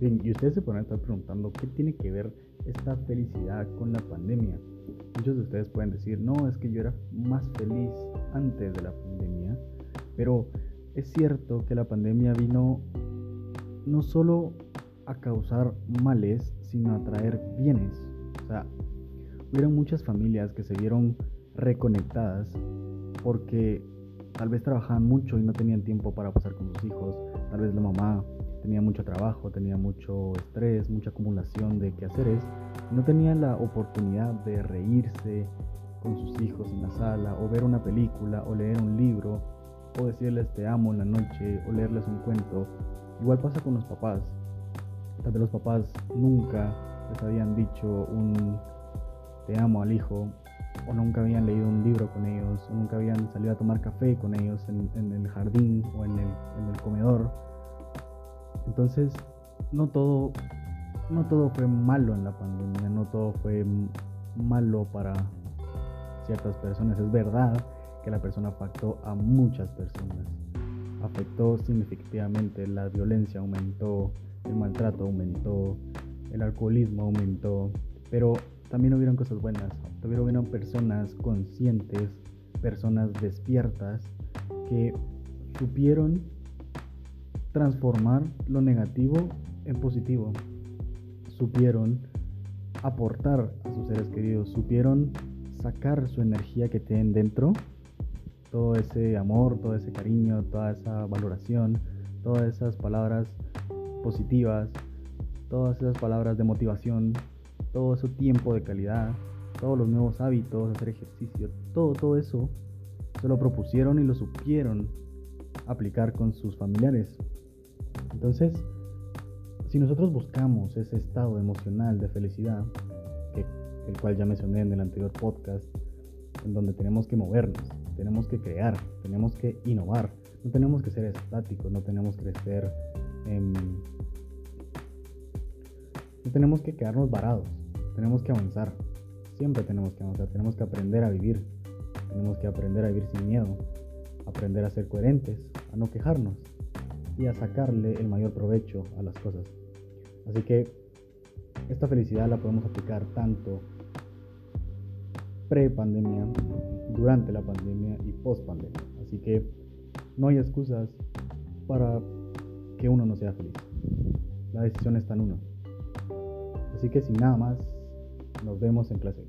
Y ustedes se pueden estar preguntando, ¿qué tiene que ver esta felicidad con la pandemia? Muchos de ustedes pueden decir, no, es que yo era más feliz antes de la pandemia, pero es cierto que la pandemia vino no solo a causar males, sino a traer bienes. O sea, hubieron muchas familias que se vieron reconectadas porque tal vez trabajaban mucho y no tenían tiempo para pasar con sus hijos, tal vez la mamá tenía mucho trabajo, tenía mucho estrés, mucha acumulación de quehaceres, no tenía la oportunidad de reírse con sus hijos en la sala, o ver una película, o leer un libro, o decirles te amo en la noche, o leerles un cuento. Igual pasa con los papás. Tal vez los papás nunca les habían dicho un te amo al hijo, o nunca habían leído un libro con ellos, o nunca habían salido a tomar café con ellos en, el jardín o en el, en el comedor entonces, no todo, no todo fue malo en la pandemia, no todo fue malo para ciertas personas. Es verdad que la persona afectó a muchas personas. Afectó significativamente, la violencia aumentó, el maltrato aumentó, el alcoholismo aumentó, pero también hubieron cosas buenas. También hubieron personas conscientes, personas despiertas que supieron transformar lo negativo en positivo. Supieron aportar a sus seres queridos, supieron sacar su energía que tienen dentro, todo ese amor, todo ese cariño, toda esa valoración, todas esas palabras positivas, todas esas palabras de motivación, todo ese tiempo de calidad, todos los nuevos hábitos, hacer ejercicio, todo, todo eso se lo propusieron y lo supieron aplicar con sus familiares. Entonces, si nosotros buscamos ese estado emocional de felicidad, el cual ya mencioné en el anterior podcast, en donde tenemos que movernos, tenemos que crear, tenemos que innovar, no tenemos que ser estáticos, no tenemos que ser... no tenemos que quedarnos varados, tenemos que avanzar, siempre tenemos que avanzar, tenemos que aprender a vivir, tenemos que aprender a vivir sin miedo, aprender a ser coherentes, a no quejarnos, y a sacarle el mayor provecho a las cosas. Así que esta felicidad la podemos aplicar tanto pre-pandemia, durante la pandemia y post-pandemia. Así que no hay excusas para que uno no sea feliz. La decisión está en uno. Así que sin nada más, nos vemos en clase.